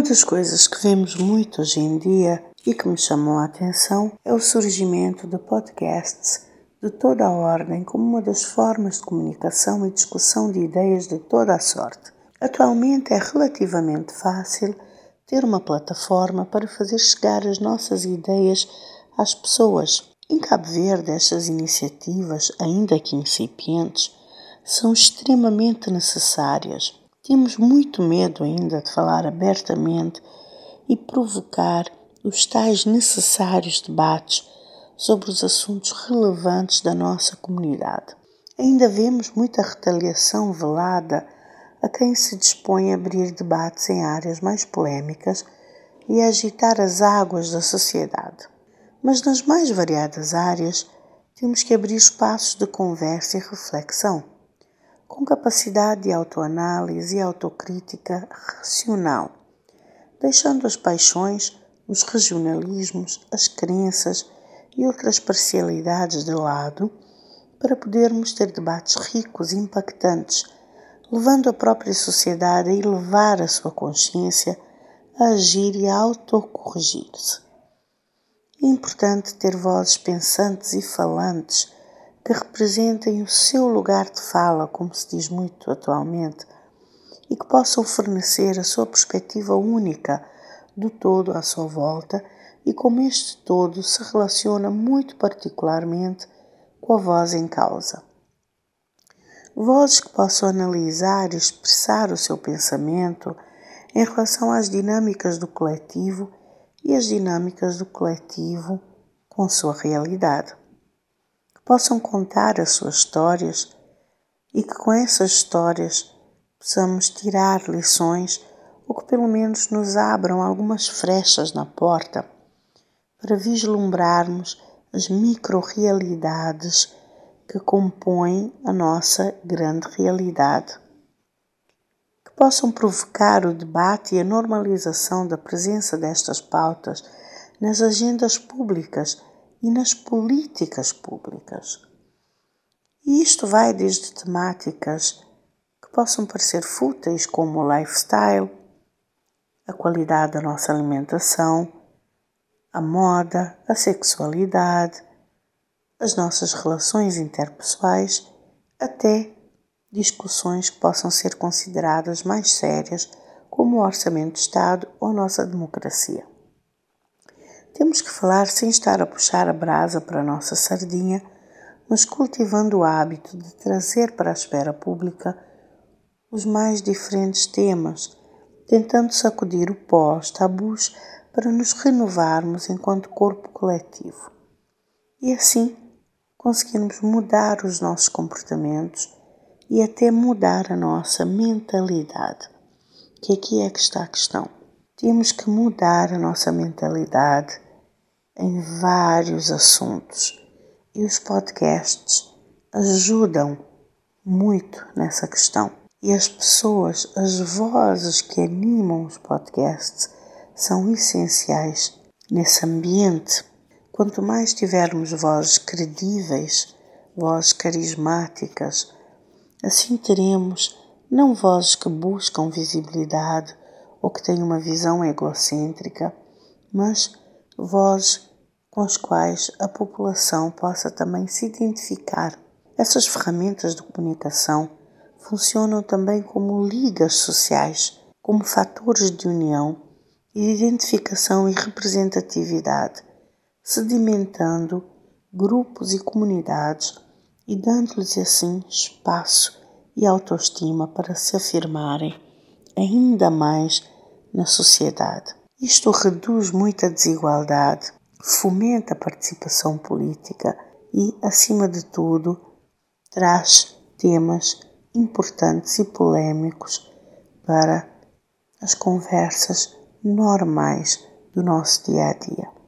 Uma das coisas que vemos muito hoje em dia e que me chamou a atenção é o surgimento de podcasts de toda a ordem como uma das formas de comunicação e discussão de ideias de toda a sorte. Atualmente é relativamente fácil ter uma plataforma para fazer chegar as nossas ideias às pessoas. Em Cabo Verde, estas iniciativas, ainda que incipientes, são extremamente necessárias temos muito medo ainda de falar abertamente e provocar os tais necessários debates sobre os assuntos relevantes da nossa comunidade. Ainda vemos muita retaliação velada a quem se dispõe a abrir debates em áreas mais polémicas e a agitar as águas da sociedade. Mas nas mais variadas áreas, temos que abrir espaços de conversa e reflexão com capacidade de autoanálise e autocrítica racional, deixando as paixões, os regionalismos, as crenças e outras parcialidades de lado para podermos ter debates ricos e impactantes, levando a própria sociedade a elevar a sua consciência, a agir e a autocorrigir-se. É importante ter vozes pensantes e falantes que representem o seu lugar de fala, como se diz muito atualmente, e que possam fornecer a sua perspectiva única do todo à sua volta e como este todo se relaciona muito particularmente com a voz em causa. Vozes que possam analisar e expressar o seu pensamento em relação às dinâmicas do coletivo e as dinâmicas do coletivo com sua realidade possam contar as suas histórias e que com essas histórias possamos tirar lições ou que pelo menos nos abram algumas frechas na porta para vislumbrarmos as micro-realidades que compõem a nossa grande realidade. Que possam provocar o debate e a normalização da presença destas pautas nas agendas públicas e nas políticas públicas. E isto vai desde temáticas que possam parecer fúteis, como o lifestyle, a qualidade da nossa alimentação, a moda, a sexualidade, as nossas relações interpessoais, até discussões que possam ser consideradas mais sérias, como o orçamento de Estado ou nossa democracia. Temos que falar sem estar a puxar a brasa para a nossa sardinha, mas cultivando o hábito de trazer para a esfera pública os mais diferentes temas, tentando sacudir o pó, os tabus, para nos renovarmos enquanto corpo coletivo. E assim conseguirmos mudar os nossos comportamentos e até mudar a nossa mentalidade, que aqui é que está a questão. Temos que mudar a nossa mentalidade em vários assuntos e os podcasts ajudam muito nessa questão. E as pessoas, as vozes que animam os podcasts são essenciais nesse ambiente. Quanto mais tivermos vozes credíveis, vozes carismáticas, assim teremos não vozes que buscam visibilidade ou que têm uma visão egocêntrica, mas vozes com as quais a população possa também se identificar. Essas ferramentas de comunicação funcionam também como ligas sociais, como fatores de união e de identificação e representatividade, sedimentando grupos e comunidades e dando-lhes assim espaço e autoestima para se afirmarem ainda mais na sociedade. Isto reduz muito a desigualdade, fomenta a participação política e, acima de tudo, traz temas importantes e polémicos para as conversas normais do nosso dia a dia.